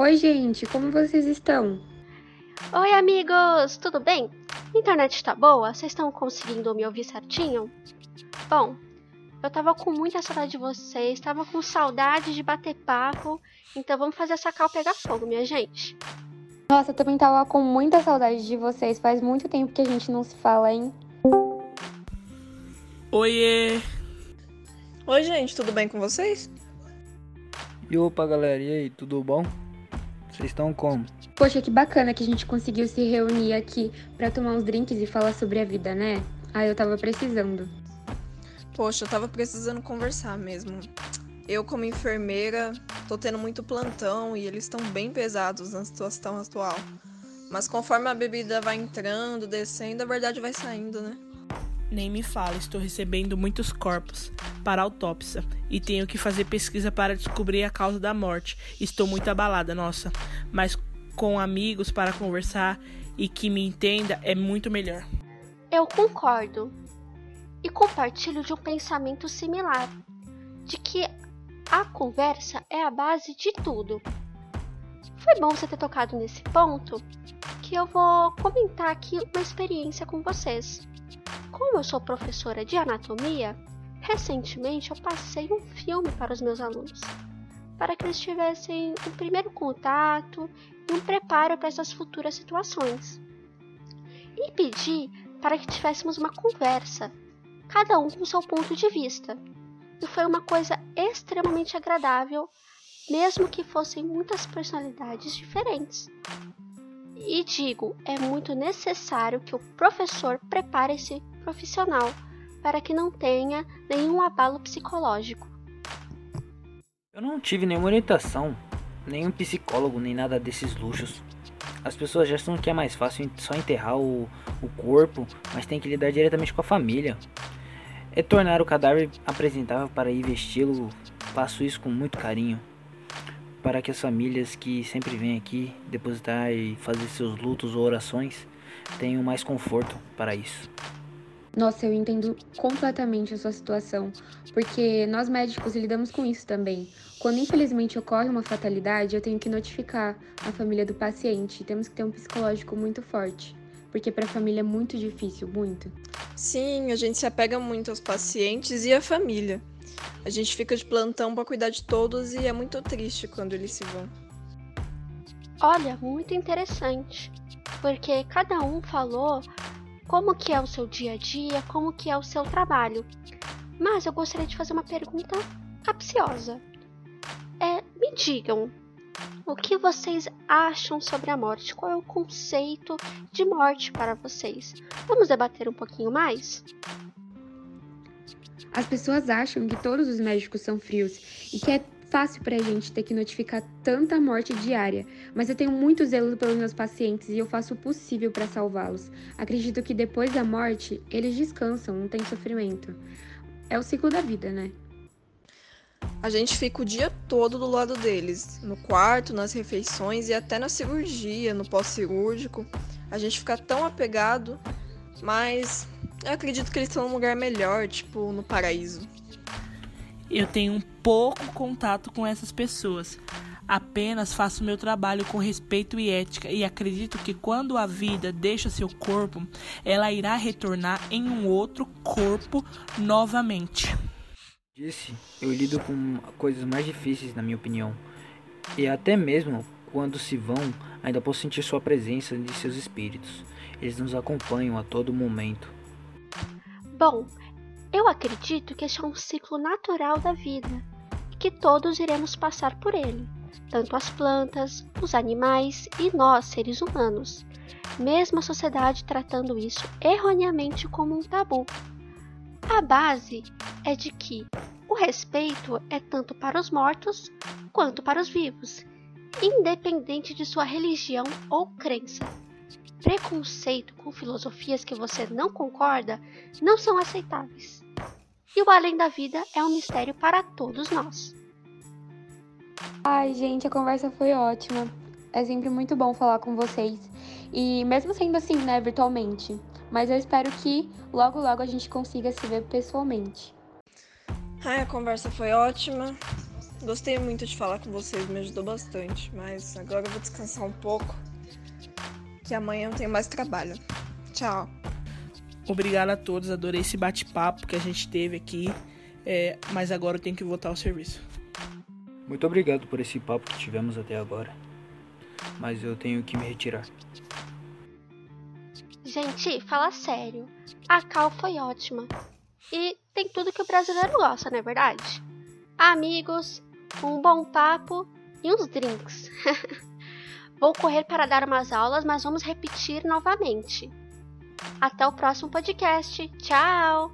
Oi, gente, como vocês estão? Oi, amigos, tudo bem? A internet tá boa? Vocês estão conseguindo me ouvir certinho? Bom, eu tava com muita saudade de vocês, tava com saudade de bater papo, então vamos fazer essa cal pegar fogo, minha gente. Nossa, eu também tava com muita saudade de vocês, faz muito tempo que a gente não se fala, hein? Oiê! Oi, gente, tudo bem com vocês? E opa, galera, e aí, tudo bom? Vocês estão como? Poxa, que bacana que a gente conseguiu se reunir aqui para tomar uns drinks e falar sobre a vida, né? Ah, eu tava precisando. Poxa, eu tava precisando conversar mesmo. Eu, como enfermeira, tô tendo muito plantão e eles estão bem pesados na situação atual. Mas conforme a bebida vai entrando, descendo, a verdade vai saindo, né? Nem me fala, estou recebendo muitos corpos para autópsia e tenho que fazer pesquisa para descobrir a causa da morte. Estou muito abalada, nossa, mas com amigos para conversar e que me entenda é muito melhor. Eu concordo e compartilho de um pensamento similar, de que a conversa é a base de tudo. Foi bom você ter tocado nesse ponto, que eu vou comentar aqui uma experiência com vocês. Como eu sou professora de anatomia, recentemente eu passei um filme para os meus alunos, para que eles tivessem um primeiro contato e um preparo para essas futuras situações. E pedi para que tivéssemos uma conversa, cada um com seu ponto de vista. E foi uma coisa extremamente agradável, mesmo que fossem muitas personalidades diferentes. E digo, é muito necessário que o professor prepare esse profissional para que não tenha nenhum abalo psicológico. Eu não tive nenhuma orientação, nenhum psicólogo, nem nada desses luxos. As pessoas já acham que é mais fácil só enterrar o, o corpo, mas tem que lidar diretamente com a família. É tornar o cadáver apresentável para ir vesti-lo. Faço isso com muito carinho para que as famílias que sempre vêm aqui depositar e fazer seus lutos ou orações tenham mais conforto para isso. Nossa, eu entendo completamente a sua situação, porque nós médicos lidamos com isso também. Quando infelizmente ocorre uma fatalidade, eu tenho que notificar a família do paciente. Temos que ter um psicológico muito forte, porque para a família é muito difícil, muito. Sim, a gente se apega muito aos pacientes e à família. A gente fica de plantão para cuidar de todos e é muito triste quando eles se vão. Olha, muito interessante, porque cada um falou como que é o seu dia a dia, como que é o seu trabalho. Mas eu gostaria de fazer uma pergunta capciosa. É, me digam, o que vocês acham sobre a morte? Qual é o conceito de morte para vocês? Vamos debater um pouquinho mais? As pessoas acham que todos os médicos são frios e que é fácil pra gente ter que notificar tanta morte diária, mas eu tenho muito zelo pelos meus pacientes e eu faço o possível para salvá-los. Acredito que depois da morte, eles descansam, não tem sofrimento. É o ciclo da vida, né? A gente fica o dia todo do lado deles, no quarto, nas refeições e até na cirurgia, no pós-cirúrgico. A gente fica tão apegado, mas eu acredito que eles estão num lugar melhor, tipo no paraíso. Eu tenho um pouco contato com essas pessoas. Apenas faço meu trabalho com respeito e ética e acredito que quando a vida deixa seu corpo, ela irá retornar em um outro corpo novamente. Disse, eu lido com coisas mais difíceis, na minha opinião. E até mesmo quando se vão, ainda posso sentir sua presença de seus espíritos. Eles nos acompanham a todo momento. Bom, eu acredito que este é um ciclo natural da vida e que todos iremos passar por ele, tanto as plantas, os animais e nós, seres humanos, mesmo a sociedade tratando isso erroneamente como um tabu. A base é de que o respeito é tanto para os mortos quanto para os vivos, independente de sua religião ou crença preconceito com filosofias que você não concorda não são aceitáveis. E o além da vida é um mistério para todos nós. Ai, gente, a conversa foi ótima. É sempre muito bom falar com vocês. E mesmo sendo assim, né, virtualmente. Mas eu espero que logo, logo a gente consiga se ver pessoalmente. Ai, a conversa foi ótima. Gostei muito de falar com vocês, me ajudou bastante, mas agora eu vou descansar um pouco, que amanhã eu tenho mais trabalho. Tchau. Obrigado a todos, adorei esse bate-papo que a gente teve aqui, é, mas agora eu tenho que voltar ao serviço. Muito obrigado por esse papo que tivemos até agora, mas eu tenho que me retirar. Gente, fala sério. A Cal foi ótima. E tem tudo que o brasileiro gosta, não é verdade? Amigos, um bom papo e uns drinks. Vou correr para dar umas aulas, mas vamos repetir novamente. Até o próximo podcast. Tchau!